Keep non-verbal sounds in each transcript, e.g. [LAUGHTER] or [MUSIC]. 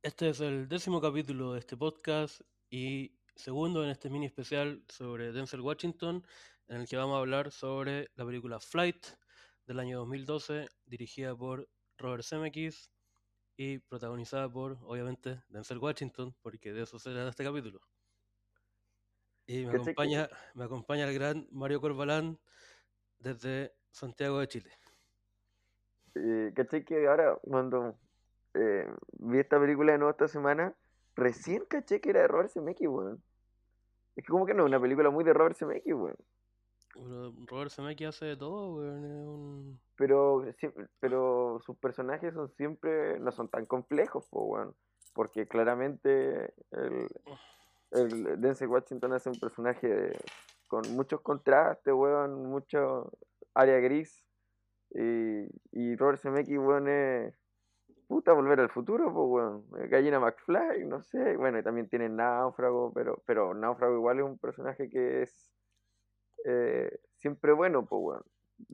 Este es el décimo capítulo de este podcast y segundo en este mini especial sobre Denzel Washington, en el que vamos a hablar sobre la película Flight del año 2012, dirigida por Robert Zemeckis y protagonizada por, obviamente, Denzel Washington, porque de eso se trata este capítulo. Y me ¿Cachai que- acompaña, me acompaña el gran Mario Corbalán desde Santiago de Chile. Eh, ¿cachai que ahora cuando eh, vi esta película de nuevo esta semana, recién caché que era de Robert Zemeckis, weón? Es que como que no es una película muy de Robert Zemeckis, weón. Robert Zemeckis hace de todo, weón, un... Pero, pero sus personajes son siempre, no son tan complejos, po, weón. Porque claramente el, el Denzel Washington hace un personaje con muchos contrastes, weón, mucho área gris. Y, y Robert Zemeckis, weón, es puta volver al futuro, pues, weón. Eh, Gallina McFly, no sé. Bueno, y también tiene Náufrago, pero, pero Náufrago igual es un personaje que es eh, siempre bueno, pues, weón.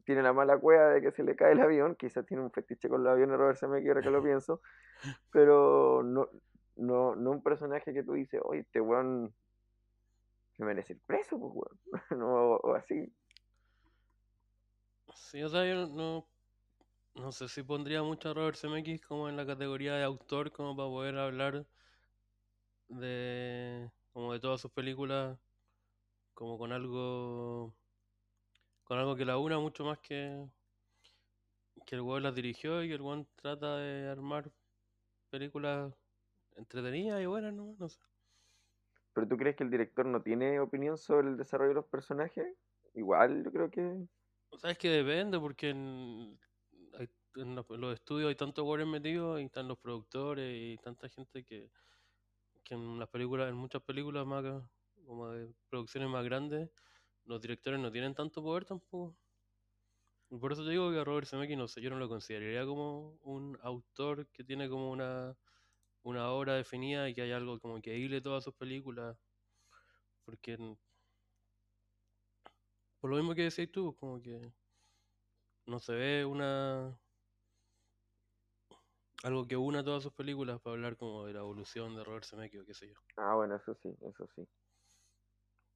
Tiene la mala cueva de que se le cae el avión, quizás tiene un fetiche con los aviones Robert Zemeckis, ahora que lo pienso, [LAUGHS] pero no, no, no un personaje que tú dices, oye, este weón se merece ir preso, pues, weón. [LAUGHS] no, o así. Sí, o sea, yo no, no sé si pondría mucho a Robert Zemeckis como en la categoría de autor, como para poder hablar de, como de todas sus películas, como con algo, con algo que la una mucho más que, que el weón las dirigió y que el weón trata de armar películas entretenidas y buenas, ¿no? No sé. ¿Pero tú crees que el director no tiene opinión sobre el desarrollo de los personajes? Igual, yo creo que... O sea, es que depende, porque en, en los, estudios hay tantos weones metidos, y están los productores y tanta gente que, que en las películas, en muchas películas más como de producciones más grandes, los directores no tienen tanto poder tampoco. Y por eso te digo que a Robert Zemeckis no sé, yo no lo consideraría como un autor que tiene como una, una obra definida y que hay algo como que hile todas sus películas. Porque por lo mismo que decías tú, como que no se ve una algo que una todas sus películas para hablar como de la evolución de Robert Zemeckis o qué sé yo. Ah, bueno, eso sí, eso sí.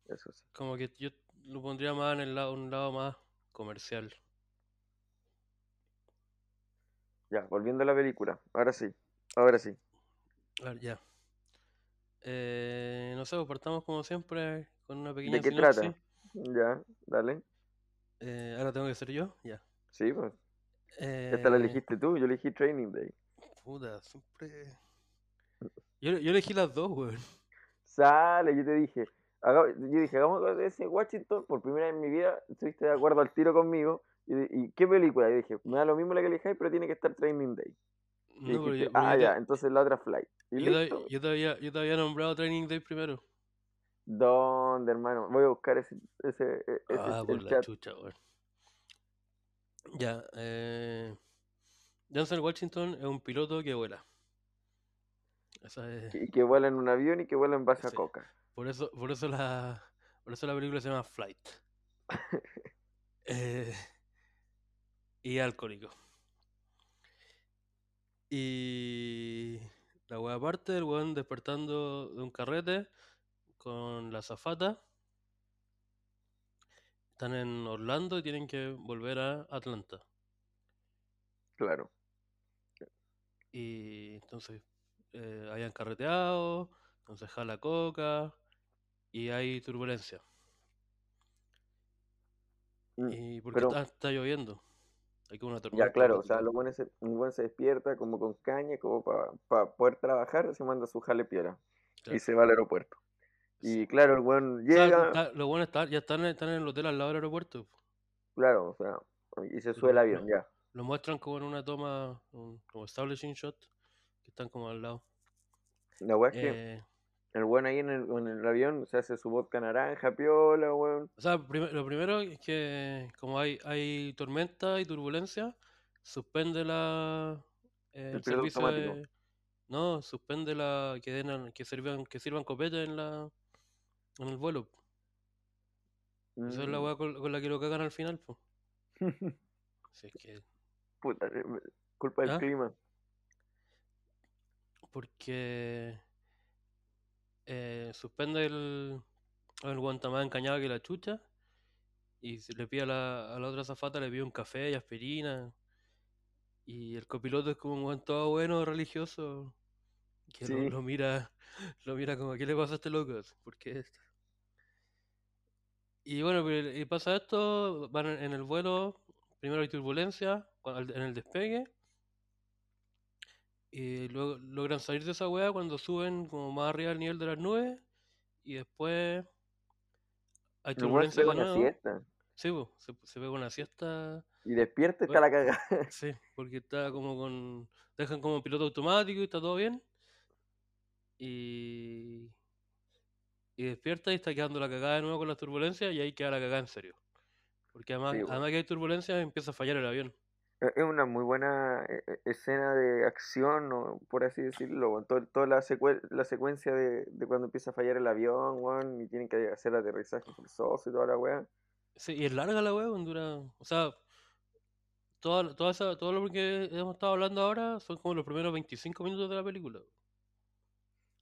Eso sí. Como que yo lo pondría más en el lado, un lado más comercial. Ya, volviendo a la película. Ahora sí, ahora sí. A ver, ya. Eh, no sé, pues partamos como siempre con una pequeña ¿De qué sinopsis. trata? Ya, dale. Eh, ahora tengo que ser yo, ya. Sí, pues. Esta la Eh, elegiste tú, yo elegí Training Day. Puta, siempre. Yo, yo elegí las dos, weón. Sale, yo te dije. haga- yo dije, hagamos ese Washington. Por primera vez en mi vida estuviste de acuerdo al tiro conmigo. Y, y qué película? Y dije, me da lo mismo la que elijáis, pero tiene que estar Training Day. Y No, pero dijiste, yo, pero ah, yo ya, te- entonces la otra Flight. Y yo te, listo. yo te había, yo te había nombrado Training Day primero. ¿Dónde, hermano? Voy a buscar ese, ese, e- ese Ah, por el la chat. chucha, weón. Ya, eh. Denzel Washington es un piloto que vuela. Esa es. Que, que vuela en un avión y que vuela en base a coca. Por eso, por eso la. Por eso la película se llama Flight. [LAUGHS] Eh, y alcohólico. Y la wea aparte, el weón despertando de un carrete con la zafata. Están en Orlando y tienen que volver a Atlanta. Claro. Y entonces eh, habían carreteado, entonces jala coca y hay turbulencia. Mm, Y porque Pero, está, está lloviendo. Hay como una ya, tormenta claro, o sea, lo bueno se, un buen se despierta como con caña, como para poder trabajar, se manda su jale piola y se va al aeropuerto. Sí. Y claro, el buen O sea, llega, está- lo bueno está, ya están, están en el hotel al lado del aeropuerto. claro, o sea, y se sube el avión, ya. Lo muestran como en una toma, un- como establishing shot, que están como al lado. La weá es que Eh, el buen ahí en el, en el avión se hace su vodka naranja, piola, weón. o sea, prim- lo primero es que como hay, hay tormenta y turbulencia, suspende la, eh, El el servicio automático. de... No, suspende la... que, den que sirvan, que sirvan copete en la en el vuelo. Esa es la Mm. weá con, con la que lo cagan al final, pues. [LAUGHS] Si es que... Puta, eh, culpa del ¿Ah? clima. porque eh, suspende el, el guante más encañado que la chucha y le pide a la, a la otra zafata, le pide un café y aspirina. Y el copiloto es como un guante todo bueno, religioso, que lo, Sí. lo mira [LAUGHS] lo mira como, ¿qué le pasa a este loco? ¿Por qué esto? Y bueno, y pasa esto, van en el vuelo, primero hay turbulencia en el despegue, y luego logran salir de esa weá cuando suben como más arriba del nivel de las nubes, y después hay turbulencia de una nuevo. siesta. Sí, po, se, se pega una siesta, Y despierta y está Bueno. la cagada. [LAUGHS] sí, porque está como con... Dejan como piloto automático y está todo bien. Y... Y despierta y está quedando la cagada de nuevo con las turbulencias y ahí queda la cagada en serio. Porque además, Sí, además que hay turbulencias empieza a fallar el avión. Es es una muy buena eh, eh, escena de acción, o por así decirlo. Todo- toda la, secue- la secuencia de, de cuando empieza a fallar el avión, y tienen que hacer aterrizaje forzoso y toda la weá. Sí, y es larga la weá, dura. O sea, toda, toda esa, todo lo que hemos estado hablando ahora son como los primeros 25 minutos de la película.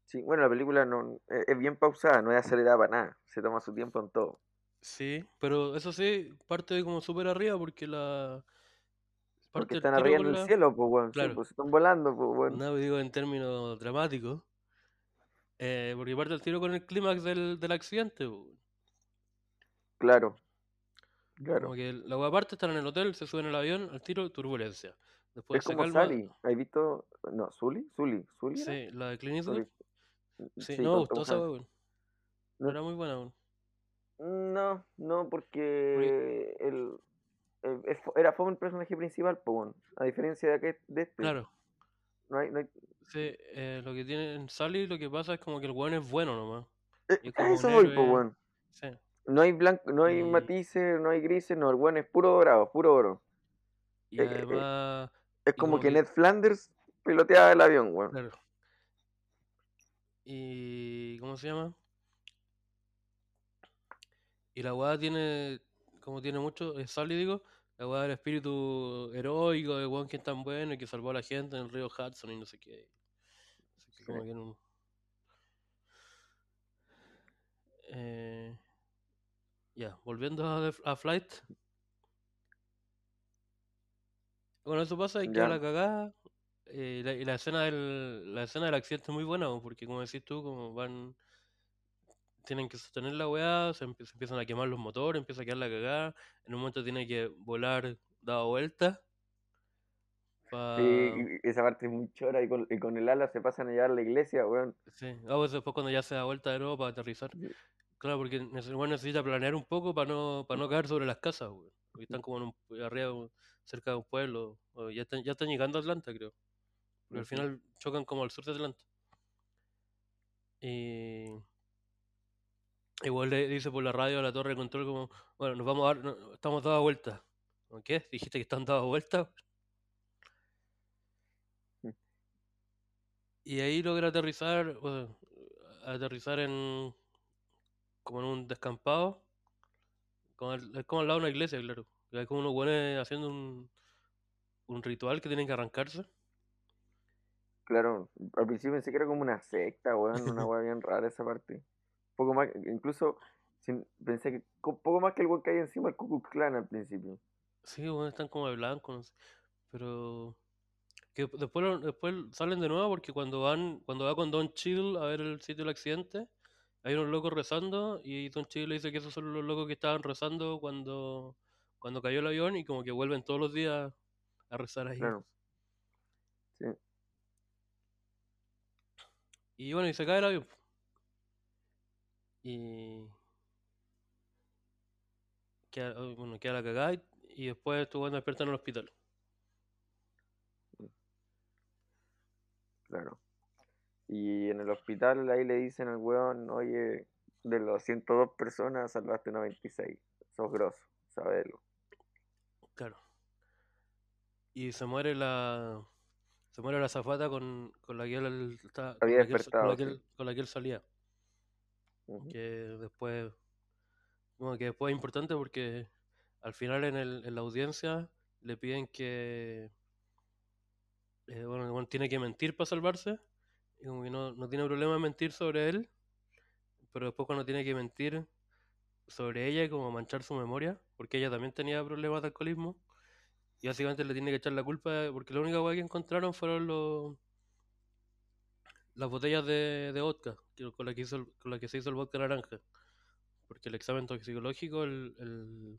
Sí, bueno, la película no, es, es bien pausada, no es acelerada para nada, se toma su tiempo en todo. Sí, pero eso sí, parte como súper arriba porque la. Porque están arriba en el la- cielo, pues, sí, Claro. pues están volando, pues, weón. No digo en términos dramáticos. eh, porque parte el tiro con el clímax del, del accidente. po. Claro, claro. Como que la weá parte, están en el hotel, se suben al avión, al tiro, turbulencia. Después Es se como calma. Sally, ¿has visto? No. ¿Zully? ¿Zully era? Sí, la de Clint Eastwood. Sí, Sí, no me gustó esa. No. Era muy buena, weón. No, no, porque el, era fome el personaje principal, pues. A diferencia de, aquel- de este. Claro. No hay, no hay- Sí, eh, lo que tiene en Sally, lo que pasa es como que el weón es bueno nomás. Eh, es como eso voy, pues, héroe. weón. Sí. No hay blanco, no hay Y- matices, no hay grises, no, el weón es puro dorado, puro oro. Y Eh, eh, además, Es como que que- Ned Flanders piloteaba el avión, weón. claro. Y. ¿Cómo se llama? Y la weá tiene. Como tiene mucho. Es Sally, digo. La weá del espíritu heroico de weón que es tan bueno y que salvó a la gente en el río Hudson y no sé qué. Así que como que no- Eh, ya, volviendo a, Flight. Bueno, eso pasa y queda Ya. la cagada. eh, la- y la escena del, la escena del accidente es muy buena, po, porque como decís tú, como van. Tienen que sostener la weá, se, empie- se empiezan a quemar los motores, empieza a quedar la cagada. En un momento tiene que volar dado vuelta. Pa... Sí, esa parte es muy chora y con, y con el ala se pasan a llevar a la iglesia, weón. Sí, ah, pues después cuando ya se da vuelta de nuevo para aterrizar. Sí. Claro, porque igual necesita planear un poco para no, para no caer sobre las casas, weón. Porque están como en un, arriba, cerca de un pueblo. o ya, están, ya están llegando a Atlanta, creo. Pero al final chocan como al sur de Atlanta. Y. Igual le dice por la radio a la torre de control como, bueno, nos vamos a dar, no- estamos dando vuelta. ¿O ¿Qué? ¿Dijiste que están dando vuelta? Mm. Y ahí logra aterrizar, bueno, aterrizar en como en un descampado. Como al- es como al lado de una iglesia, claro. Y hay como unos buenos haciendo un, un ritual que tienen que arrancarse. Claro, al principio pensé que era como una secta, weón, una [LAUGHS] weá bien rara esa parte. Poco más, incluso sin- pensé que co- poco más que el que hay encima del Ku Klan al principio. Sí, bueno, están como de blanco, no sé. Pero que después, después salen de nuevo porque cuando van, cuando va con Don Chill a ver el sitio del accidente, hay unos locos rezando y Don Chill le dice que esos son los locos que estaban rezando cuando, cuando cayó el avión y como que vuelven todos los días a rezar ahí. Claro. Sí. Y bueno, y se cae el avión. Y queda, oh, bueno, queda la cagada y, y después estuvo despierta en el hospital. Claro. Y en el hospital ahí le dicen al weón, oye, de los 102 personas salvaste 96. Sos grosso, sabelo. Claro. Y se muere la. Se muere la zafata con, con la que él está- con él- él- con la que él salía. Que después. Bueno, que después es importante porque al final en, el, en la audiencia le piden que. eh, bueno, weón tiene que mentir para salvarse. y como que no, no tiene problema en mentir sobre él, pero después cuando tiene que mentir sobre ella y como manchar su memoria, porque ella también tenía problemas de alcoholismo, y básicamente le tiene que echar la culpa, porque la única cosa que encontraron fueron los las botellas de, de vodka con la, que hizo el- con la que se hizo el vodka naranja. Porque el examen toxicológico el, el,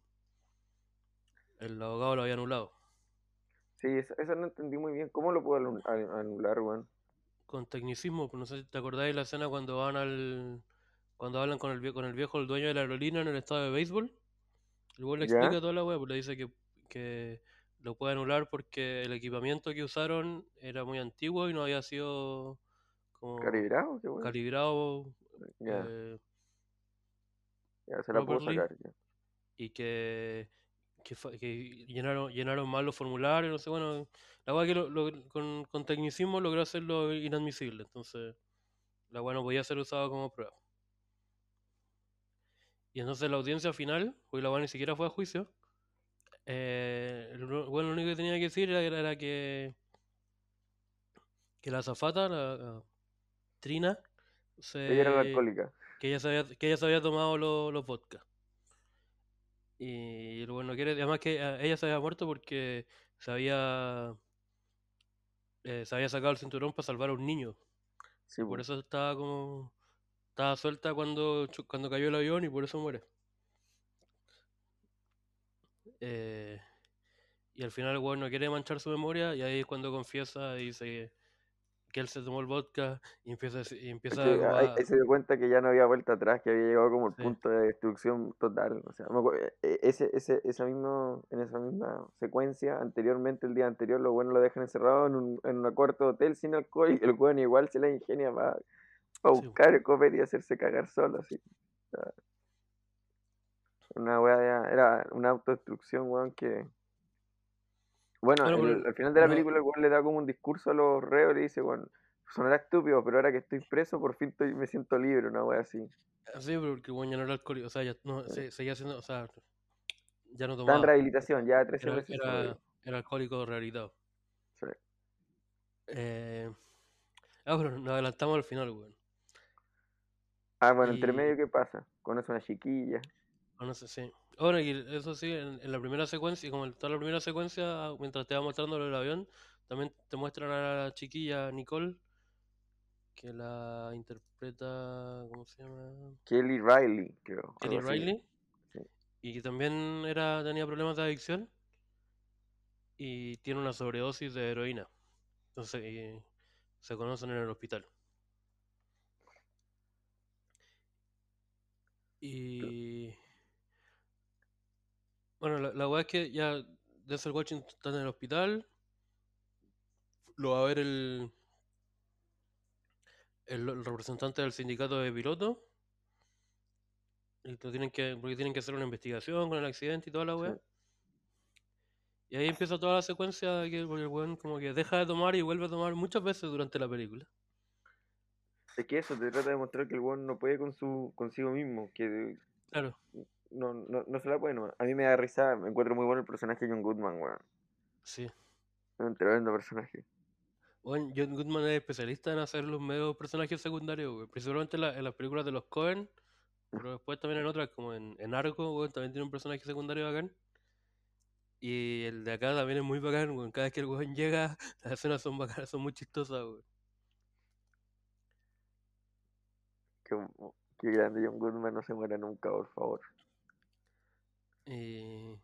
el abogado lo había anulado. Sí, eso, eso no entendí muy bien. ¿Cómo lo a- anular, weón? Con tecnicismo, pues no sé si te acordáis la escena cuando van al. Cuando hablan con el, con el viejo, el dueño de la aerolínea en el estado de béisbol. El güey le ¿Ya? explica toda la wea, pues le dice que, que lo puede anular porque el equipamiento que usaron era muy antiguo y no había sido como ¿Calibrado? Qué weón. calibrado Ya, eh, ya se la puedo sacar. ya. y que, que, llenaron, llenaron mal los formularios, no sé, bueno, la weá que lo- lo- con, con tecnicismo logró hacerlo inadmisible, entonces la weá no podía ser usada como prueba. Y entonces la audiencia final, porque la weá ni siquiera fue a juicio, eh, bueno, lo único que tenía que decir era, era que, que la azafata, la, Trina, Ella era la se, alcohólica. que ella se había, que ella se había tomado lo- los vodka. Y el bueno quiere, además que eh, ella se había muerto porque se había, eh, se había sacado el cinturón para salvar a un niño. Sí, por po. eso estaba como, estaba suelta cuando, cuando cayó el avión y por eso muere. Eh, y al final el weón no quiere manchar su memoria y ahí es cuando confiesa y dice que, él se tomó el vodka y empieza, a y Es empieza que como ahí, a... ahí se dio cuenta que ya no había vuelta atrás, que había llegado como el Sí, punto de destrucción total. O sea, me acuerdo- e- e- ese, ese, esa mismo, en esa misma secuencia, anteriormente, el día anterior, los buenos lo dejan encerrado en un, en un cuarto de hotel sin alcohol y el bueno igual se la ingenia para sí, po. buscar comer y hacerse cagar solo, así. O sea, una wea era una autodestrucción, weón, que... Bueno, Bueno, el- pero al final de la no, película el weón le da como un discurso a los reos y le dice, bueno, sonará estúpido, pero ahora que estoy preso, por fin estoy- me siento libre, una wea así. sí, pero porque el weón ya no era alcohólico, o sea, ya no, Eh, se- seguía siendo, o sea, ya no Está en tomaba, rehabilitación, ya 13 era, meses era, alcohólico rehabilitado. Sí. Eh, ah, pero nos adelantamos al final, weón. Ah, bueno, entre medio, ¿qué pasa? Conoce una chiquilla. no sé, sí. Ahora, y eso sí, en, en la primera secuencia, como en toda la primera secuencia, mientras te va mostrando del avión, también te muestran a la chiquilla Nicole, que la interpreta, ¿cómo se llama? Kelly Riley, creo, Kelly. Riley, Sí. y que también era, tenía problemas de adicción y tiene una sobredosis de heroína. Entonces, y se conocen en el hospital. Y bueno, la, la weá es que ya Denzel Washington está en el hospital, lo va a ver el, el, el representante del sindicato de pilotos, y lo tienen que, porque tienen que hacer una investigación con el accidente y toda la Sí. weá. Y ahí empieza toda la secuencia de que el weón como que deja de tomar y vuelve a tomar muchas veces durante la película. Es que eso te trata de mostrar que el weón no puede con su, consigo mismo, que Claro, no, no, no se la puede nomás. A mí me da risa, me encuentro muy bueno el personaje de John Goodman, weón. sí. Un tremendo personaje. Bueno, John Goodman es especialista en hacer los medios personajes secundarios, güey. Principalmente en, la- en las películas de los Cohen, pero después también en otras, como en, en Argo, güey, también tiene un personaje secundario bacán. Y el de acá también es muy bacán, güey. Cada vez que el weón llega, [LAUGHS] las escenas son bacanas, son muy chistosas, güey. Qué, qué grande John Goodman, no se muera nunca, por favor. Y...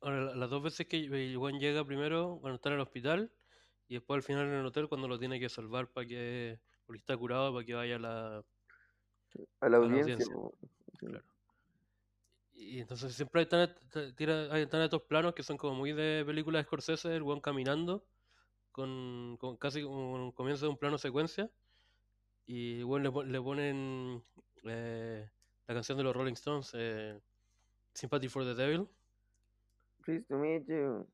Ahora, la- las dos veces que el weón llega primero, cuando está en el hospital, y después al final en el hotel cuando lo tiene que salvar para que... Porque está curado para que vaya a la, A la a la audiencia. Claro. Y entonces siempre están, est- tira- hay- están estos planos que son como muy de película de Scorsese, el weón caminando, con, con casi como un comienzo de un plano secuencia, y el weón le, le ponen eh, la canción de los Rolling Stones, eh, Sympathy for the Devil. Pleased to meet you.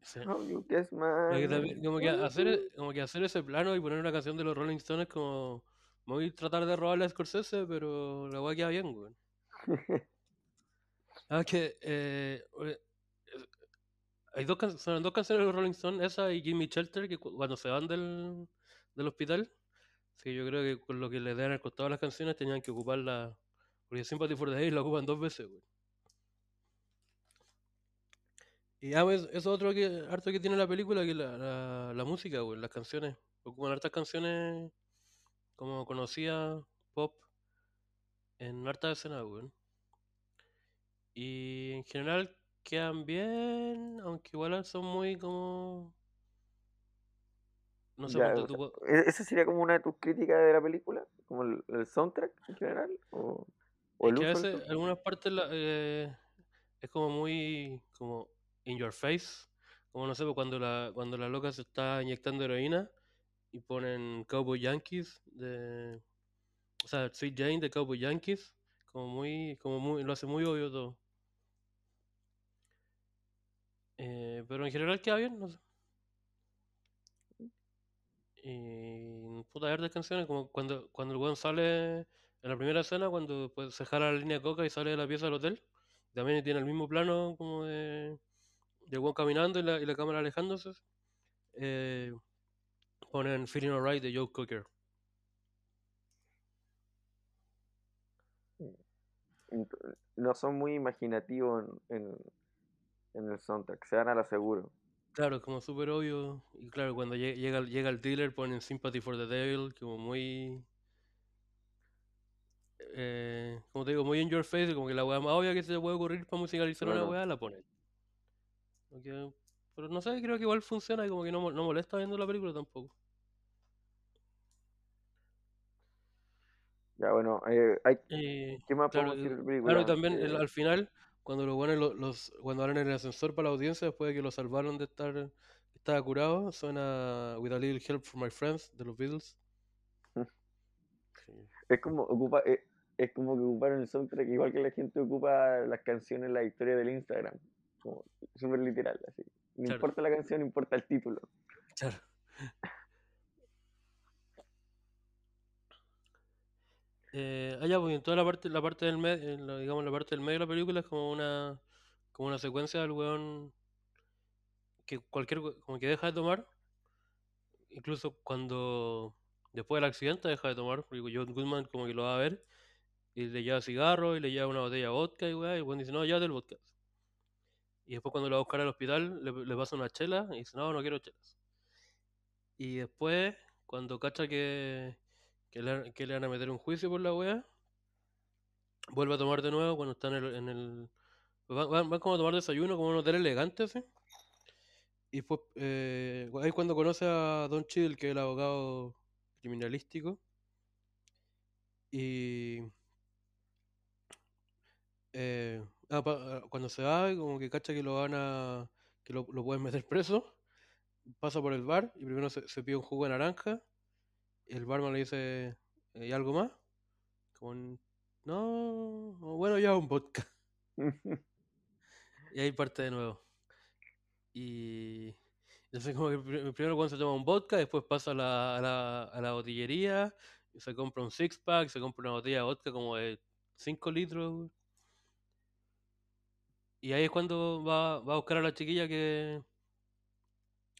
Sí. How you guess my Como que, hacer, e- como que hacer ese plano y poner una canción de los Rolling Stones es como muy tratar de robarle a Scorsese, pero la weá queda bien, weón. [LAUGHS] Ah, que eh, eh, hay dos, can- son dos canciones de los Rolling Stones, esa y Jimmy Shelter, que cu- cuando se van del, del hospital, sí, yo creo que con lo que les den al costado las canciones tenían que ocuparla, porque Sympathy for the Day la ocupan dos veces, güey. Y ah, pues, eso es otro que, harto que tiene la película, que la, la, la música, güey, las canciones. Ocupan hartas canciones como conocidas, pop, en hartas escenas, güey. Y en general quedan bien, aunque igual son muy como... No sé, Ya, tú... ¿e- ¿esa sería como una de tus críticas de la película? ¿Como el, el soundtrack en general? ¿O, o Es el que a veces, soundtrack? algunas partes la- eh, es como muy como in your face. Como no sé, pues, cuando la, cuando la loca se está inyectando heroína y ponen Cowboy Yankees de. O sea, Sweet Jane de Cowboy Yankees. Como muy, como muy, lo hace muy obvio todo. Eh, pero en general queda bien, no sé. Y puta, hartas canciones, como cuando, cuando el weón sale en la primera escena, cuando pues, se jala la línea de coca y sale de la pieza del hotel. También tiene el mismo plano como de, de weón caminando y la, y la cámara alejándose. Eh, ponen Feeling Alright de Joe Cocker. Ent- No son muy imaginativos en, en, en el soundtrack, se dan a la seguro. Claro, es como súper obvio. Y claro, cuando lle- llega, llega el dealer ponen Sympathy for the Devil, como muy... Eh, como te digo, muy in your face, como que la weá más obvia que se te puede ocurrir para musicalizar una weá la ponen. Porque- pero no sé, creo que igual funciona y como que no, no molesta viendo la película tampoco. Ya, bueno, eh, hay, ¿qué más claro, podemos decir de la y- película? claro, y también el- Que- al final, cuando los buenos los, los- cuando hablan en el ascensor para la audiencia, después de que lo salvaron de estar, estaba curado, suena With a Little Help from My Friends de los Beatles. [LAUGHS] Es como ocupa, eh, es como que ocuparon el soundtrack igual que la gente ocupa las canciones en la historia del Instagram. Como súper literal, así. No Claro. importa la canción, importa el título. Claro. Eh, ah, ya, pues en toda la parte, la parte del medio, digamos, la parte del medio de la película es como una, como una secuencia del weón que cualquier, como que deja de tomar, incluso cuando después del accidente deja de tomar, porque John Goodman como que lo va a ver y le lleva cigarro y le lleva una botella de vodka y weá, y el dice, no, ya del vodka. Y después cuando lo va a buscar al hospital le, le pasa una chela y dice, no, no quiero chelas. Y después, cuando cacha que, que, le, que van a meter un juicio por la wea, vuelve a tomar de nuevo cuando está en el... En el van, van- como a tomar desayuno, como en un hotel elegante, así. Y pues eh, ahí cuando conoce a Don Cheadle, que es el abogado criminalístico, y eh, ah, pa- cuando se va, como que cacha que lo van a... que lo, lo pueden meter [LAUGHS] preso, pasa por el bar y primero se, se pide un jugo de naranja, y el barman le dice, "Eh, ¿y algo más? Como, "N- no, bueno, ya un vodka. [LAUGHS] Y ahí parte de nuevo. Y entonces como que pri- primero cuando se toma un vodka, después pasa a la, a la, a la botillería, y se compra un six pack, se compra una botella de vodka como de 5 litros. Y ahí es cuando va, va a buscar a la chiquilla que,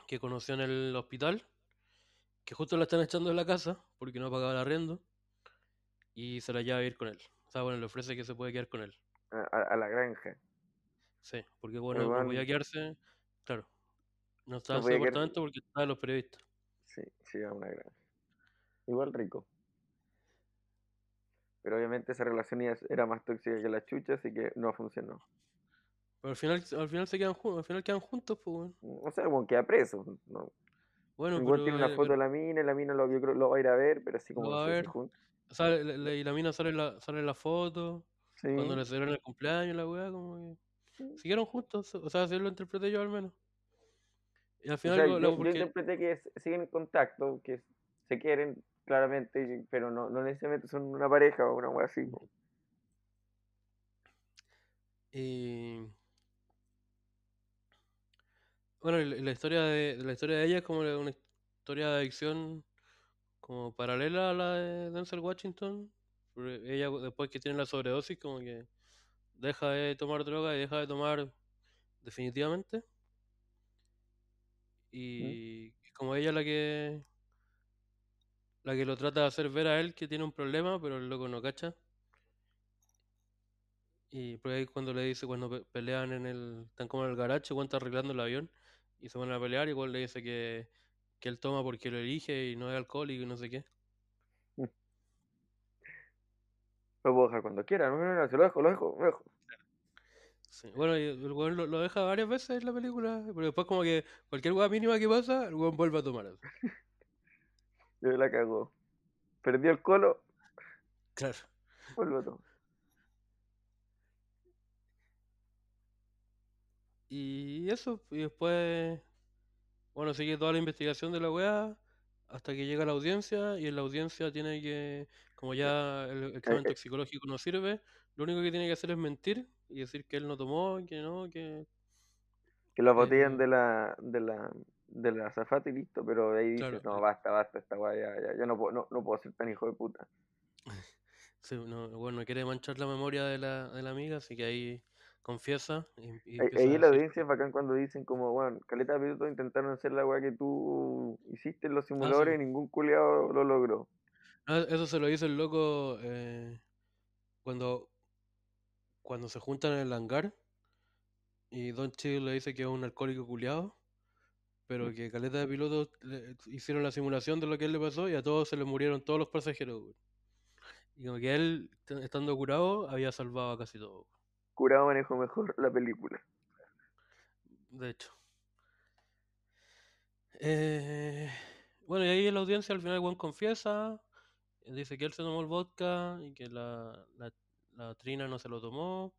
que conoció en el hospital, que justo la están echando de la casa porque no pagaba el arriendo, y se la lleva a ir con él. O sea, bueno, le ofrece que se puede quedar con él. a, la granja. Sí, porque bueno, no podía quedarse, claro, no estaba no en su podía quedar- porque estaban los periodistas. Sí, sí, a una granja. Igual rico. Pero obviamente esa relación era más tóxica que la chucha, así que no funcionó. Pero al final, al final se quedan juntos, al final quedan juntos, pues weón. O sea, como queda preso. ¿no? Bueno, Igual pero, tiene una eh, foto de la mina, y la mina lo, yo creo, lo va a ir a ver, pero así Lo como va a ver. jun- sale, le- le- y la mina sale en la, sale en la foto, Sí. cuando le celebran el cumpleaños, la weá, como que Sí. siguieron juntos, o sea, así lo interpreté yo al menos. Y al O final, sea, lo- yo, lo- yo porque, interpreté que siguen en contacto, que se quieren claramente, pero no, no necesariamente son una pareja o una wea así. y, bueno, la, historia de, la historia de ella es como una historia de adicción como paralela a la de Denzel Washington. ella después que tiene la sobredosis como que deja de tomar droga y deja de tomar definitivamente. Y como ella la que la que lo trata de hacer ver a él que tiene un problema, pero el loco no cacha. Y por ahí cuando le dice, cuando pe- pelean en el, están como en el garaje, cuando está arreglando el avión y se van a pelear, igual le dice que, que él toma porque lo elige y no es alcohólico y no sé qué. Mm. Lo puedo dejar cuando quiera, no, no, no, se lo dejo, lo dejo, lo dejo. Sí, Bueno, y el weón lo, lo deja varias veces en la película, pero después como que cualquier weá mínima que pasa, el weón vuelve a tomar. Yo [LAUGHS] la cagó. Perdió el colo, Claro. vuelvo a tomar. Y eso, y después, bueno, sigue toda la investigación de la weá hasta que llega la audiencia y en la audiencia tiene que, como ya el examen Eh, eh, toxicológico no sirve, lo único que tiene que hacer es mentir y decir que él no tomó, que no, que... que lo botellan eh, de la, de la, de la azafata y listo, pero ahí dices, claro, no, eh, basta, basta, esta weá, ya, ya, ya no puedo, no, no puedo ser tan hijo de puta. [LAUGHS] sí, no, bueno, no quiere manchar la memoria de la, de la amiga, así que ahí confiesa y, y Ahí, empieza ahí la audiencia es bacán cuando dicen como, bueno, caleta de pilotos intentaron hacer la weá que tú hiciste en los ah, sí, simuladores y ningún culiado lo logró. Ah, eso se lo dice el loco eh, cuando, cuando se juntan en el hangar y Don Chill le dice que es un alcohólico culiado, pero que caleta de pilotos le- hicieron la simulación de lo que él le pasó y a todos se le murieron todos los pasajeros, güey. Y como que él, estando curado, había salvado a casi todos, Curado manejo mejor la película. De hecho. Eh, bueno, y ahí en la audiencia al final Juan confiesa, dice que él se tomó el vodka y que la, la, la Trina no se lo tomó.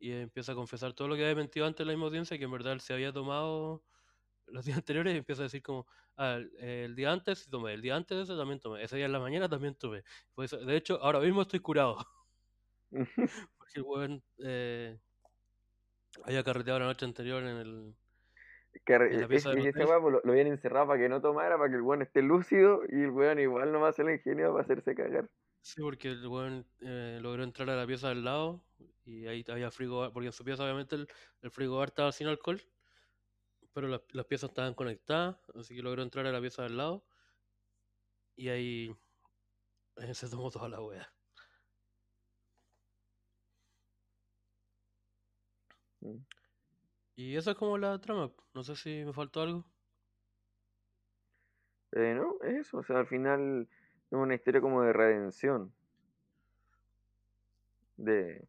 Y empieza a confesar todo lo que había mentido antes en la misma audiencia, que en verdad él se había tomado los días anteriores y empieza a decir como, ah, el, el día antes sí tomé, el día antes de eso también tomé, ese día en la mañana también tomé. Pues, de hecho, ahora mismo estoy curado, [LAUGHS] porque el weón eh, había carreteado la noche anterior en, el, que en la es, pieza del es ese hotel. weá pues, lo, lo habían encerrado para que no tomara, para que el weón esté lúcido y el weón igual nomás se lo ingenió para hacerse cagar. Sí, porque el weón eh, logró entrar a la pieza del lado y ahí había frigobar, porque en su pieza obviamente el, el frigobar estaba sin alcohol, pero las, las piezas estaban conectadas, así que logró entrar a la pieza del lado y ahí eh, se tomó toda la wea. Mm. Y esa es como la trama. No sé si me faltó algo. Eh, no, es eso, o sea, al final es una historia como de redención, de,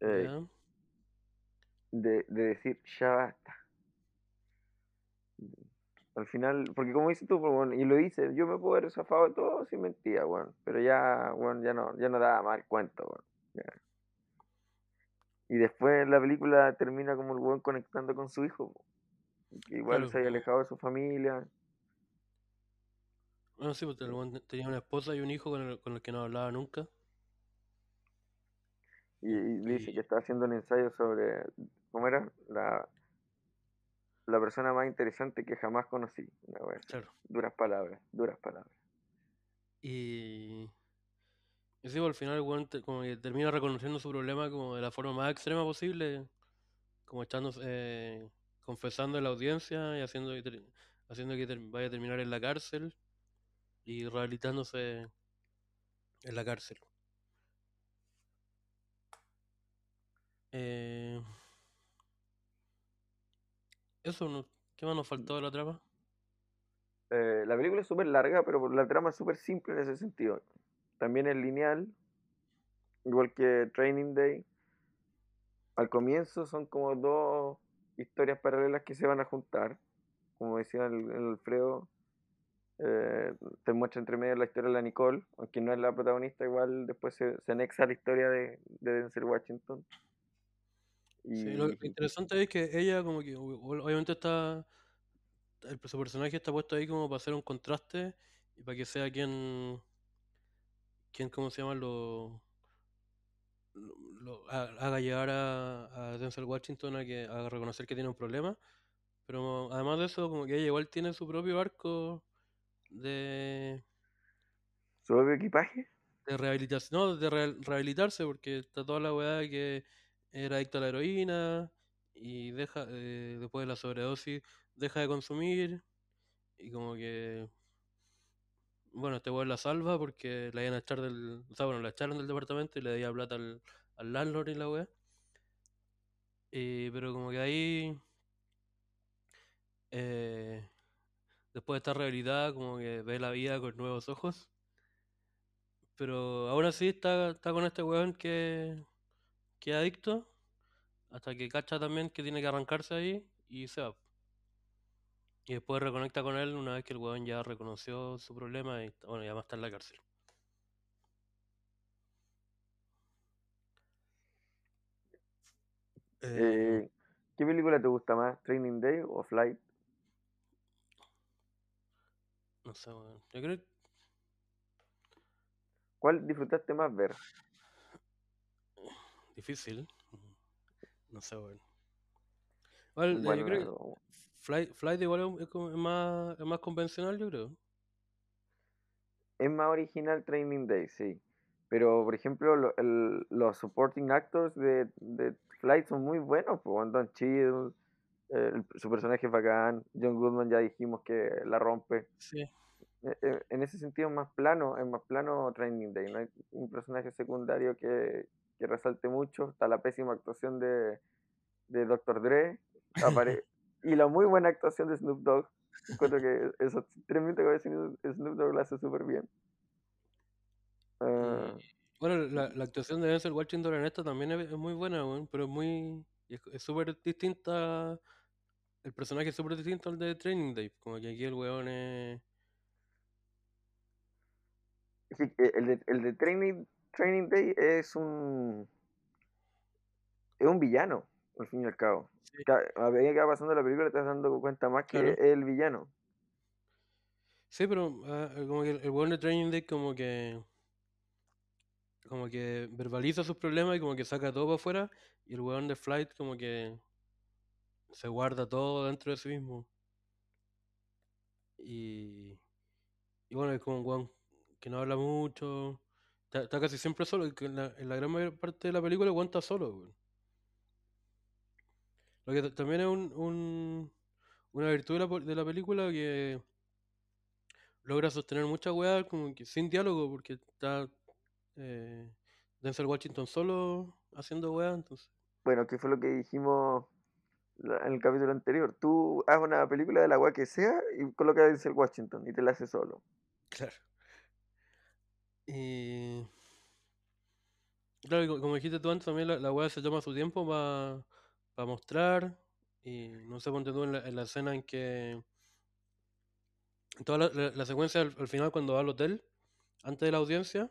eh, de, de decir, ya basta. Al final, porque como dices tú, pues, bueno, y lo dice, yo me puedo haber zafado de todo sin mentira, weón, pero ya, bueno, ya no, ya no daba mal cuento, ya. Y después la película termina como el weón conectando con su hijo, que igual Claro. se había alejado de su familia, Bueno, sí, porque el weón tenía una esposa y un hijo con el, con el que no hablaba nunca. y, y dice Y que está haciendo un ensayo sobre, ¿cómo era? La, la persona más interesante que jamás conocí, wea así. claro. Duras palabras, duras palabras. Y, y sí, pues, al final weón te- como que termina reconociendo su problema como de la forma más extrema posible. Como echándose, eh, confesando en la audiencia y haciendo que, ter- haciendo que ter- vaya a terminar en la cárcel y rehabilitándose en la cárcel. Eh, eso, no, ¿qué más nos faltó de la trama? Eh, la película es súper larga, pero la trama es súper simple en ese sentido. También es lineal, igual que Training Day. Al comienzo son como dos historias paralelas que se van a juntar. Como decía el, el Alfredo, eh, te muestra entre medio la historia de la Nicole, aunque no es la protagonista, igual después se, se anexa la historia de, de Denzel Washington. Sí, lo, interesante es que ella como que ob- ob- obviamente está, el, su personaje está puesto ahí como para hacer un contraste y para que sea quien, quien ¿cómo se llama? Lo, lo- lo ha- haga llegar a, a Denzel Washington a, que, a reconocer que tiene un problema. Pero además de eso, como que ella igual tiene su propio arco de, su propio equipaje. de rehabilitación, no, de re- rehabilitarse, porque está toda la weá de que era adicto a la heroína y deja, eh, después de la sobredosis, deja de consumir y como que, bueno, este weón la salva porque la iban a echar del, o sea, bueno, la echaron del departamento y le debía plata al, al landlord y la weá. Y, pero como que ahí, eh, después de estar rehabilitada, como que ve la vida con nuevos ojos. Pero aún así está, está con este weón que, que es adicto, hasta que cacha también que tiene que arrancarse ahí y se va. Y después reconecta con él una vez que el weón ya reconoció su problema y bueno, ya va a estar en la cárcel. Eh, ¿qué película te gusta más? ¿Training Day o Flight? no sé, weón. Yo creo ¿Cuál disfrutaste más ver? Difícil. No sé, weón. Igual, yo Bueno, creo que no, Flight, Flight igual es, es como- es más, es más convencional, yo creo. es más original Training Day, sí. Pero, por ejemplo, lo- el- los supporting actors de, de Flight son muy buenos. Pues, Don Cheadle, eh, su personaje es bacán. John Goodman ya dijimos que la rompe. Sí. Eh, eh, En ese sentido es más plano, es más plano Training Day. No hay un personaje secundario que, que resalte mucho. Está la pésima actuación de, de Dr. Dre. apare- [LAUGHS] y la muy buena actuación de Snoop Dogg. Encuentro que esos tres minutos que aparece Snoop Dogg lo hace súper bien. Ah, bueno, la, la actuación de Denzel Washington en esta también es, es muy buena, pero es muy. Es súper distinta. El personaje es súper distinto al de Training Day. Como que aquí el weón es. que, eh, el de, el de Training, Training Day es un, es un villano, al fin y al cabo. Sí, A medida que va pasando la película te vas dando cuenta más que claro. es el villano. Sí, pero ah, como que el, el weón de Training Day, como que. Como que verbaliza sus problemas y como que saca todo para afuera. Y el weón de Flight, como que. Se guarda todo dentro de sí mismo. Y. Y bueno, es como un weón que no habla mucho. Está, está casi siempre solo. que En la, en la gran mayor parte de la película está solo. Lo que ta- también es un, un- una virtud de la, po- de la película que logra sostener muchas weas como que sin diálogo, porque está eh, Denzel Washington solo haciendo weas, entonces, Bueno, que fue lo que dijimos en el capítulo anterior. Tú haz una película de la agua que sea y coloca a Denzel Washington y te la haces solo. claro. Y claro, como dijiste tú antes, también la, la se toma su tiempo para mostrar. Y no sé, ponte en la, en la escena en que. toda la, la- secuencia al, al final, cuando va al hotel, antes de la audiencia,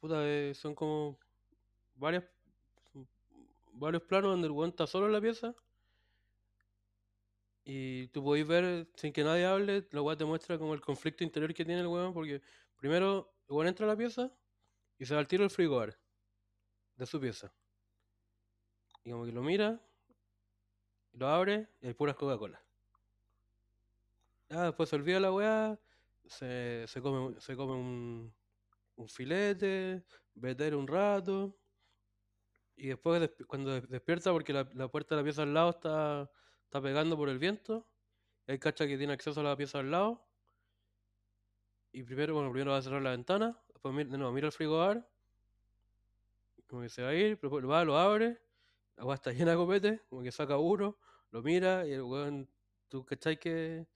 puta, eh, son como varias, varios planos donde el weón está solo en la pieza. Y tú podéis ver, sin que nadie hable, la weá te muestra como el conflicto interior que tiene el weón, porque primero el weón entra a la pieza y se va al tiro el frigobar de su pieza. Y como que lo mira, lo abre y hay puras Coca-Cola. Ya, después se olvida la weá, se, se come, se come un, un filete, ve tele un rato, y después desp- cuando des- despierta, porque la, la puerta de la pieza al lado está, está pegando por el viento, hay cacha que tiene acceso a la pieza al lado, y primero, bueno, primero va a cerrar la ventana, después mira, nuevo, mira el frigobar, como que se va a ir, pero va, lo abre, la weá está [LAUGHS] llena de copete, como que saca uno, lo mira, y el weón, tú cachai que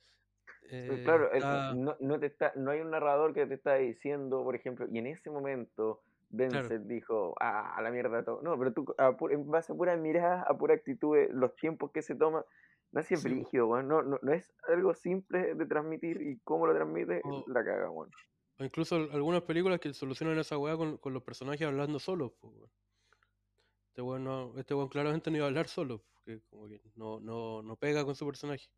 eh, Claro, el- está, no, no te está, no hay un narrador que te está diciendo, por ejemplo, y en ese momento claro, Denzel dijo, ah, a la mierda todo. No, pero tú, a pu- en base a pura mirada, a pura actitud, eh, los tiempos que se toma, no es sí, brígido, weón. No, no, no es algo simple de transmitir y cómo lo transmite, la caga, weón. O incluso al- algunas películas que solucionan esa weá con, con los personajes hablando solos, weón. Este weón no, este weón claramente no iba a hablar solo, porque como que no, no, no pega con su personaje.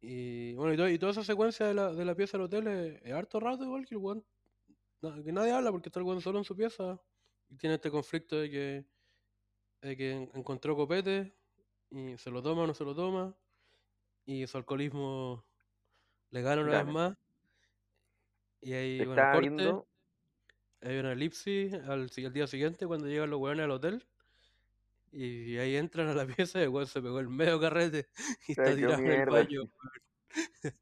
Y bueno, y, to- y toda esa secuencia de la, de la pieza del hotel es, es harto rato igual que el weón. que nadie habla porque está el weón solo en su pieza. Y tiene este conflicto de que, de que en- encontró copete y se lo toma o no se lo toma. Y su alcoholismo le gana una vez más. Y ahí, bueno, corte. viendo, hay una elipsis al, al día siguiente cuando llegan los weones al hotel. Y ahí entran a la [LAUGHS] pieza y el weón se pegó el medio carrete [LAUGHS] y está tirado en el baño. [LAUGHS]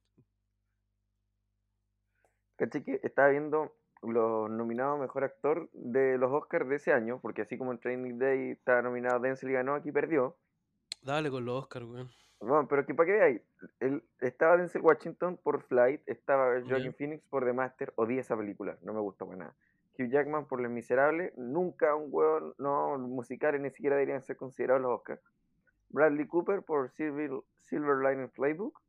Caché que estaba viendo los nominados mejor actor de los Oscars de ese año, porque así como en Training Day estaba nominado Denzel y ganó, aquí perdió. Dale con los Oscars, weón. Bueno, pero que para que veáis, él, estaba Denzel Washington por Flight, estaba. Joaquin Phoenix por The Master, odié esa película, no me gustó para nada. Hugh Jackman por Les Miserables, nunca un hueón, no, los musicales ni siquiera deberían ser considerados los Oscars. Bradley Cooper por Silver, Silver Lining Playbook,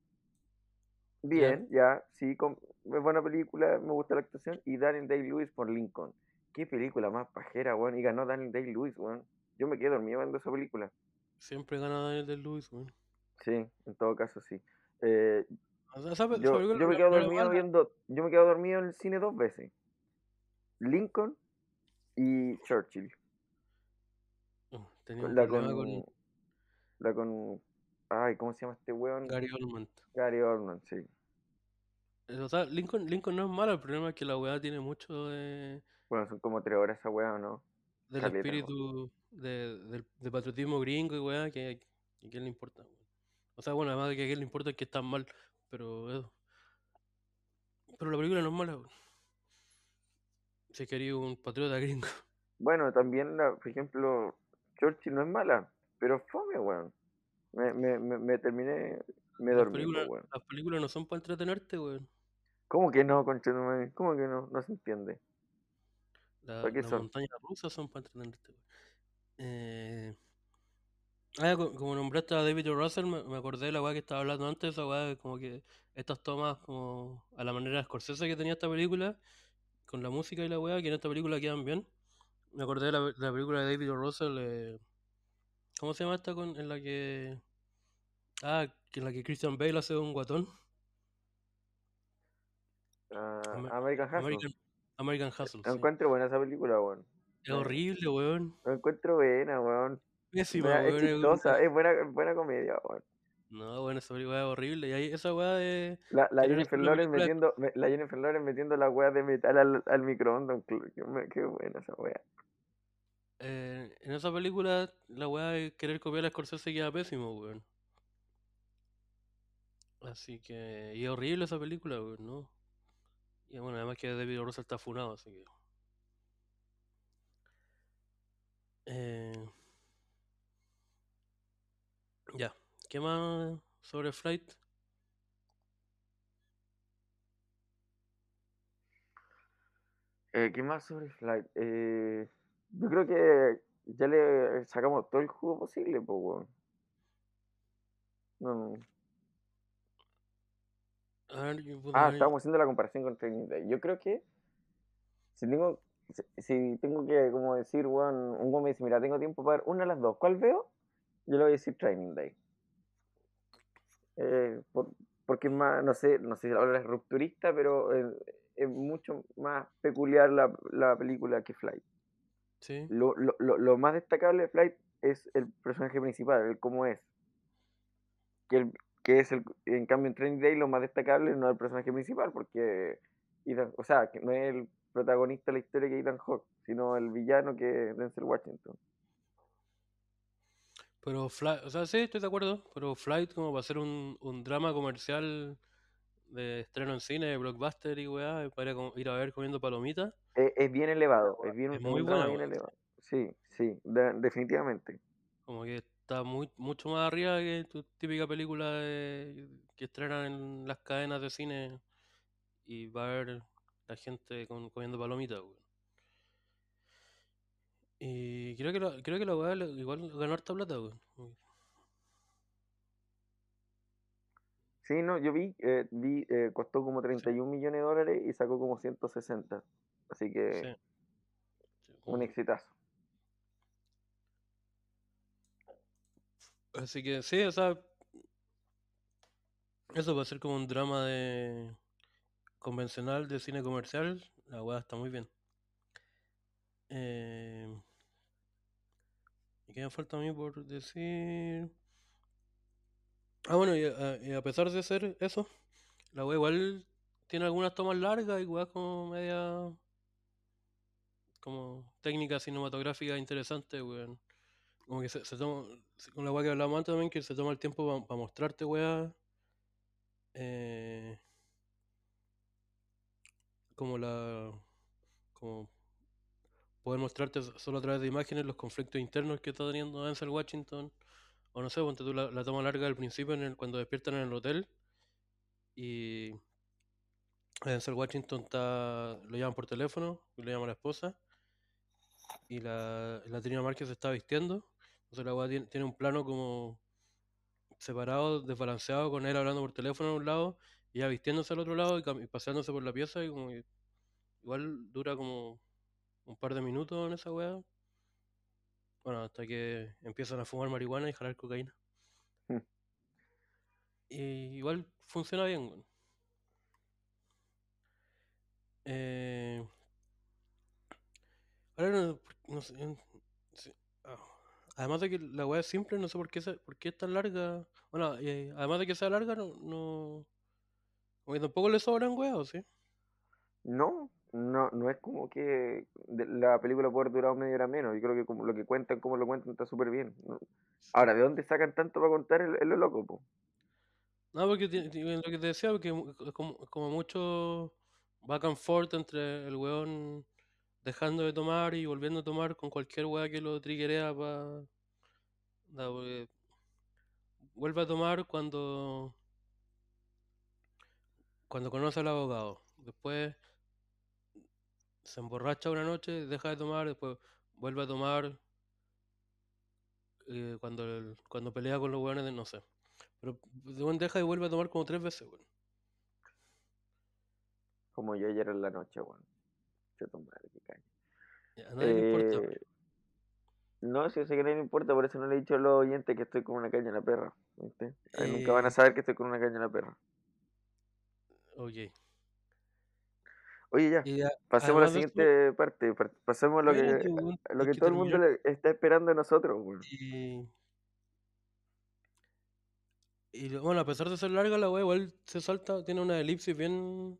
bien, ya, sí, con, es buena película, me gusta la actuación, y Daniel Day-Lewis por Lincoln. Qué película más pajera, weón, y ganó Daniel Day-Lewis, weón. Yo me quedé dormido viendo esa película. Siempre gana Daniel de Lewis, weón. Sí, en todo caso sí. Eh, O sea, yo, me quedo dormido viendo, yo me quedo dormido en el cine dos veces. Lincoln y Churchill. Oh, La con, con la con, ay, ¿cómo se llama este weón? Gary Oldman. Gary Oldman, sí. Eh, O sea, Lincoln, Lincoln no es malo, el problema es que la weá tiene mucho de, Bueno, son como tres horas esa weá, ¿o ¿no? del Caleta, espíritu de, del, de patriotismo gringo y weá, que, que a quién le importa. O sea, bueno, además de que a quién le importa es que están mal, pero eso. Pero la película no es mala, weón. Si quería un patriota [LAUGHS] gringo. Bueno, también, la, por ejemplo, Churchill no es mala, pero fome, weón. Me, me, me, me terminé, me Las dormí, películas, weón. las películas no son para entretenerte, weón. ¿Cómo que no, conchetumare? ¿Cómo que no? No se entiende. La, ¿Para qué las son? montañas rusas son para entretenerte, weón. Eh, ah, co- como nombraste a David O. Russell, me, me acordé de la weá que estaba hablando antes, esa weá, como que estas tomas como a la manera de Scorsese que tenía esta película, con la música y la weá, que en esta película quedan bien. Me acordé de la, de la película de David O. Russell, eh, ¿cómo se llama esta con, en la que... Ah, en la que Christian Bale hace un guatón. Ah, Amer- American Hustle. American, American Hustle, sí. Encuentro buena esa película, weón. Es horrible, weón. La encuentro buena, weón. Pésima, weón. es chistosa, es buena, buena comedia, weón. No, bueno, esa película es horrible. Y ahí esa weá de... La, Jennifer Lawrence metiendo, me- la Jennifer Lawrence metiendo la weá de metal al, al microondas. Qué, buena esa weá. eh, en esa película, la weá de querer copiar a Scorsese queda pésimo, weón. Así que... Y es horrible esa película, weón, ¿no? Y bueno, además que David. Russell está funado, así que... Eh, ya. ¿Qué más sobre Flight? Eh, ¿qué más sobre Flight? Eh, yo creo que ya le sacamos todo el jugo posible, pues, weón. No, no. Ah, estábamos haciendo la comparación con Training Day. Yo creo que si tengo, si, tengo que como decir, weón, un weón me dice, mira, tengo tiempo para ver una de las dos, ¿cuál veo? Yo le voy a decir Training Day. Eh, por- porque es más, no sé, no sé si ahora es rupturista, pero es mucho más peculiar la, la película que Flight. Sí. Lo, lo, lo, lo más destacable de Flight es el personaje principal, el cómo es. Que, el- que es el, en cambio en Training Day lo más destacable no es el personaje principal, porque o sea, que no es el protagonista de la historia que Ethan Hawke, sino el villano que es Denzel Washington. Pero Flight, o sea, sí, estoy de acuerdo, pero Flight como para hacer un, un drama comercial de estreno en cine, de blockbuster y weá, para ir a, co- ir a ver comiendo palomitas, Es, es bien elevado, es bien Es muy un drama buena, bien elevado. Sí, sí, de- definitivamente. como que está muy, mucho más arriba que tu típica película de- que estrenan en las cadenas de cine y va a ver la gente con- comiendo palomitas, weón. Y creo que la, creo que la weá igual ganó harta plata, weón. Sí, no, yo vi, eh, vi eh, costó como 31 millones de dólares y sacó como 160. Así que Sí. Sí, un exitazo. Así que sí, o sea, eso va a ser como un drama de convencional de cine comercial, la weá está muy bien. Eh, ¿y qué me falta a mí por decir? Ah, bueno, y a, y a pesar de ser eso, la weá igual tiene algunas tomas largas y weá como media como técnica cinematográfica interesante, weón. Como que se, se toma, con la weá que hablamos antes también, que se toma el tiempo para mostrarte, weá. eh, como la. como poder mostrarte so- solo a través de imágenes los conflictos internos que está teniendo Denzel Washington. O no sé, ponte tú la, la toma larga al principio en el- cuando despiertan en el hotel y Denzel Washington está, lo llaman por teléfono, y lo llama la esposa y la, la Trina Márquez se está vistiendo. Entonces la weá tiene, tiene un plano como separado, desbalanceado, con él hablando por teléfono a un lado y ella vistiéndose al otro lado y, y paseándose por la pieza y como que igual dura como un par de minutos en esa weá. Bueno, hasta que empiezan a fumar marihuana y jalar cocaína. Mm. Y igual funciona bien. Eh, ahora no, no sé, ah, Además de que la weá es simple, no sé por qué, se- por qué es tan larga. Bueno, eh, además de que sea larga, no, no. Como que tampoco le sobran weas, ¿sí? No, no, no es como que la película puede haber durado media hora menos. Yo creo que como lo que cuentan, como lo cuentan, está súper bien. ¿no? Ahora, ¿de dónde sacan tanto para contar? Es lo loco, po. No, porque lo que te decía, porque es como, como mucho back and forth entre el weón dejando de tomar y volviendo a tomar con cualquier weá que lo triggerea para. Vuelve a tomar cuando, cuando conoce al abogado. Después se emborracha una noche, deja de tomar, después vuelve a tomar eh, cuando, el- cuando pelea con los weones de no sé. Pero de deja y vuelve a tomar como tres veces, weón. Como yo ayer en la noche, weón. Tu madre, qué caña. Ya, A nadie le importa. Eh, no, si yo sé que nadie le importa, por eso no le he dicho a los oyentes que estoy con una caña en la perra. ¿viste? Nunca van a Eh, saber que estoy con una caña en la perra. Ok. Oye, ya, ya, pasemos a la siguiente parte. par- Pasemos a lo que, lo que que todo el mundo está esperando de nosotros. Y, bueno, a pesar de ser larga, la wea igual se salta, tiene una elipsis bien.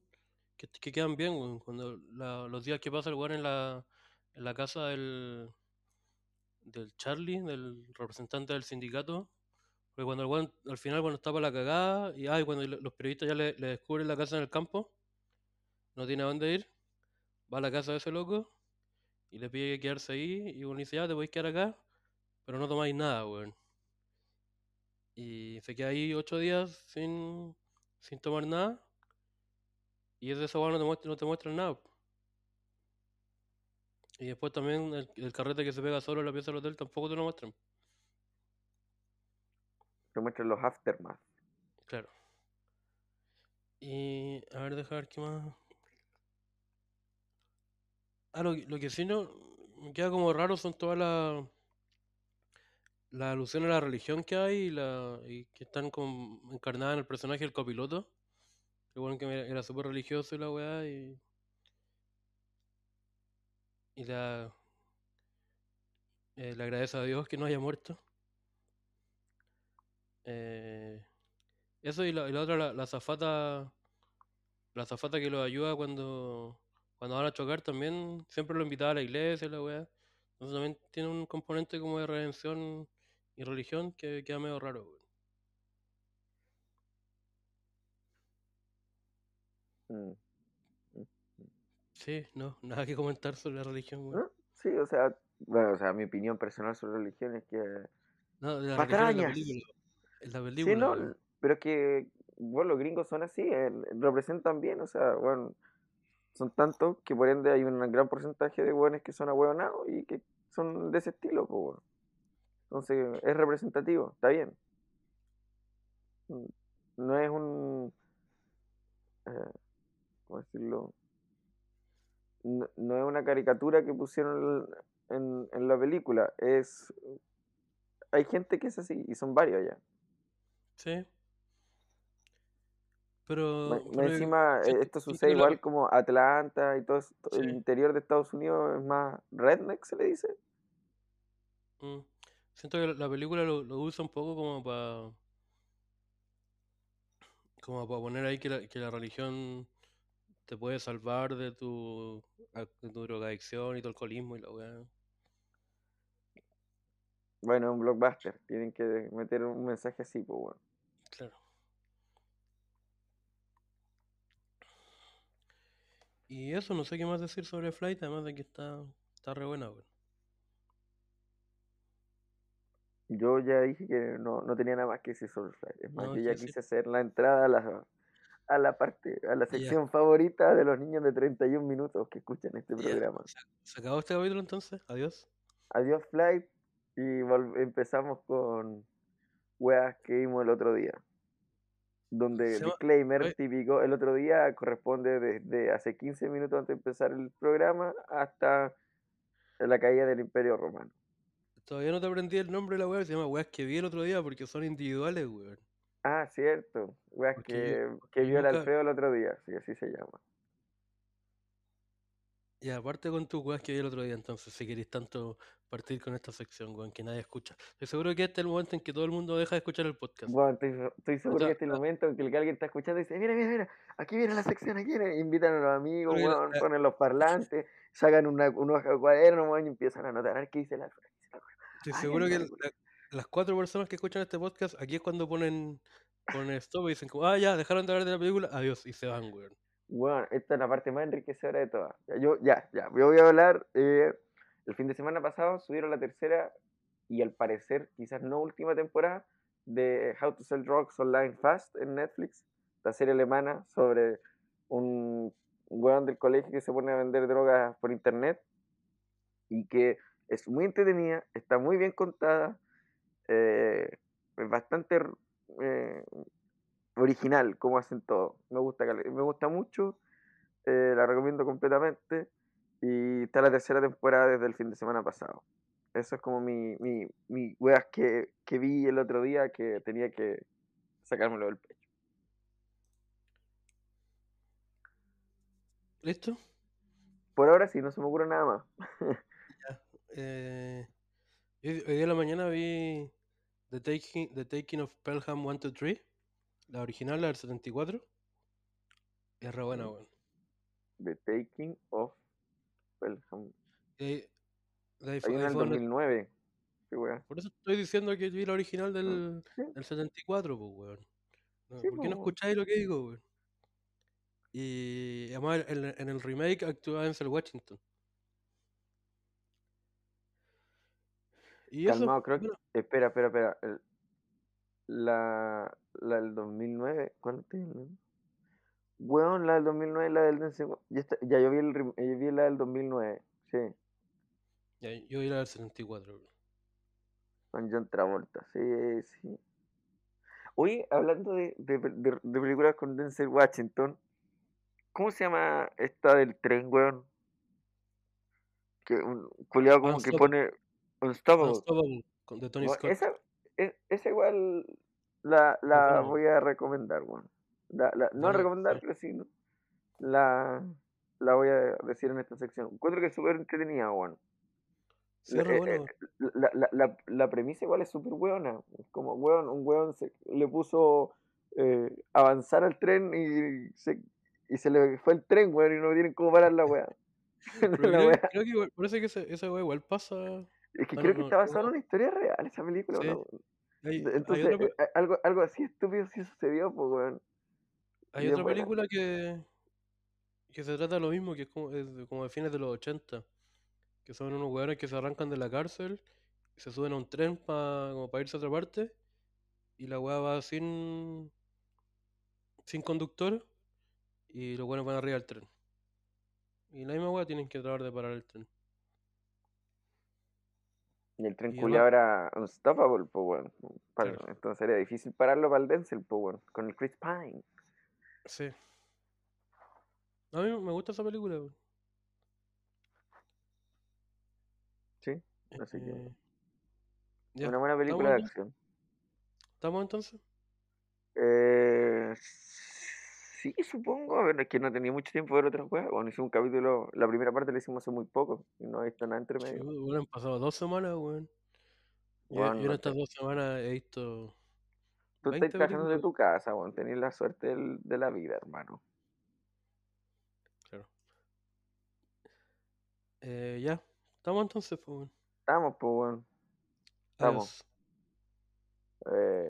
que, que quedan bien, weón. Cuando la- los días que pasa el weón en la, en la casa del, del Charlie, del representante del sindicato. Porque cuando al final, cuando está para la cagada, y ay, cuando lo- los periodistas ya le, descubren la casa en el campo, no tiene a dónde ir, va a la casa de ese loco y le pide quedarse ahí. Y uno dice, ya te podéis quedar acá, pero no tomáis nada, weón. Y se queda ahí ocho días sin, sin tomar nada. Y es de esa no te muestra, no te muestran nada. Y después también el, el carrete que se pega solo en la pieza del hotel tampoco te lo muestran. Te muestran los aftermath. Claro. Y a ver, dejar qué más. Ah, lo, lo que sí no me queda como raro son todas las las alusiones a la religión que hay y, la, que están como encarnadas en el personaje del copiloto. Que que era, súper religioso y la weá y, y la, eh, le agradece a Dios que no haya muerto. Eh, eso y la, y la otra, la, la azafata, la azafata que lo ayuda cuando, cuando van a chocar también, siempre lo invitaba a la iglesia, la weá. Entonces también tiene un componente como de redención y religión que queda medio raro, weón. Mm, mm. Sí, no, [LAUGHS] nada que comentar sobre la religión. Sí, o sea, bueno, o sea, mi opinión personal sobre religión es que No, de la religión en la patrañas. película. La Sí, película, no, weón. pero es que, bueno, los gringos son así, eh, representan bien, o sea, bueno, son tantos que por ende hay un gran porcentaje de hueones que son ahueonados y que son de ese estilo, pues, bueno. Entonces, es representativo, está bien. Mm, No es un, eh, ¿cómo decirlo? No, no es una caricatura que pusieron en, en la película, es, hay gente que es así y son varios ya. Sí. Pero, pero encima, eh, esto sucede la... igual como Atlanta y todo esto- el Sí. interior de Estados Unidos es más redneck, se le dice. mm. Siento que la- la película lo, lo usa un poco como para como para poner ahí que la, que la religión te puede salvar de tu, de tu drogadicción y tu alcoholismo y la weá. Bueno, un blockbuster. Tienen que meter un mensaje así, pues, bueno. Claro. Y eso, no sé qué más decir sobre Flight, además de que está, está re buena, weón. Yo ya dije que no, no tenía nada más que decir sobre Flight. Es más, No, yo ya sí. quise hacer la entrada a la, a la parte, a la sección favorita de los niños de 31 minutos que escuchan este programa. ¿Se, acabó este capítulo entonces? Adiós. Adiós Flight y empezamos con weas que vimos el otro día. Donde llama- disclaimer oye. típico, el otro día corresponde desde hace 15 minutos antes de empezar el programa hasta la caída del Imperio Romano. Todavía no te aprendí el nombre de la weá, se llama weas que vi el otro día porque son individuales, weón. Ah, cierto, weas Porque que, yo- que vio el Alfredo el otro día, sí, así se llama. Y aparte con tus weas que vi el otro día, entonces, si queréis tanto partir con esta sección, weón, que nadie escucha. Estoy seguro que este es el momento en que todo el mundo deja de escuchar el podcast. Bueno, estoy, estoy seguro sea, que este es el momento en que alguien está escuchando y dice, mira, mira, mira, aquí viene la sección, aquí viene, invitan a los amigos, la- weón, la- ponen los parlantes, sacan una, un hoja de cuaderno, weón, y empiezan a anotar, a ver qué dice Alfredo. Estoy Ay, seguro que la- las cuatro personas que escuchan este podcast, aquí es cuando ponen, ponen stop y dicen como, ah, ya, dejaron de hablar de la película, adiós, y se van, weón. Bueno, esta es la parte más enriquecedora de todas. Yo, ya, ya, voy a hablar. eh, el fin de semana pasado subieron la tercera y al parecer, quizás no última temporada, de How to Sell Drugs Online Fast en Netflix, la serie alemana sobre un un weón del colegio que se pone a vender drogas por internet y que es muy entretenida, está muy bien contada, eh, es bastante eh, original como hacen todo. Me gusta, me gusta mucho, eh, la recomiendo completamente y está la tercera temporada desde el fin de semana pasado. Eso es como mi, mi, mi weas que, que vi el otro día que tenía que sacármelo del pecho. ¿Listo? Por ahora sí, no se me ocurre nada más. [LAUGHS] Eh, hoy, día en la mañana vi The Taking, The Taking of Pelham 1, 2, 3, la original, la del 74. Y es re buena, Mm. weón. The Taking of Pelham. De ahí fue- fue donde- 2009. Qué wea. por eso estoy diciendo que vi la original del, Sí. del 74, pues, weón. No, Sí, ¿Por qué no po. escucháis lo que digo, weón? Y además en, en el remake actúa Denzel Washington. Y eso, Calmado, creo que. Espera, espera, espera. el- La, la del 2009. ¿Cuál es? Weón, la del 2009, la del. Ya, está- ya yo vi, el, yo vi la del 2009. Sí, ya, yo vi la del 74, weón. con John Travolta. Sí, sí. Oye, hablando de, de, de- de películas con Denzel Washington, ¿cómo se llama esta del tren, weón? Que un culiado como que pone. Unstoppable. Unstoppable, de Tony Scott. esa, e- esa igual la, la voy a recomendar, weón. La, la- no recomendar, pero sí, ¿no? la, la voy a decir en esta sección. Encuentro que es súper entretenida, weón. Sí, La, es eh, eh, la, la, la, premisa igual es súper weona. Es Como, weón, un weón se, le puso eh, avanzar al tren y se, y se le fue el tren, weón, y no tienen cómo parar la weá. [LAUGHS] Creo, que igual- parece que ese- esa weá igual pasa. Es que creo que no, está basada en una historia real esa película, Sí. Entonces, otra, eh, eh, algo, algo así estúpido sí sucedió, pues, weón. hay y otra película que, que se trata de lo mismo, que es como, es como de fines de los 80. Que son unos weones que se arrancan de la cárcel y se suben a un tren pa, como para irse a otra parte. Y la weá va sin, sin conductor. Y los weones van arriba del tren. Y la misma weá tienen que tratar de parar el tren. Y el tren culiado era unstoppable, pues, weón. Para- Claro. Entonces era difícil pararlo para el Denzel, pues, weón. Con el Chris Pine. Sí. A mí me gusta esa película. Sí, así que. Eh, ya, Una buena película de acción. ¿Estamos entonces? Eh, Sí, supongo. A ver, es que no tenía mucho tiempo de ver otras cosas. Bueno, hicimos un capítulo, la primera parte la hicimos hace muy poco. Y no he visto nada entre medio. Bueno, han pasado dos semanas, weón. Bueno. Bueno, estas dos semanas he visto. Tú estás trabajando de tu casa, weón. Tenés la suerte del, de la vida, hermano. Claro. Eh, ya. Estamos entonces, pues, weón. Estamos, pues, weón. Estamos. Eh.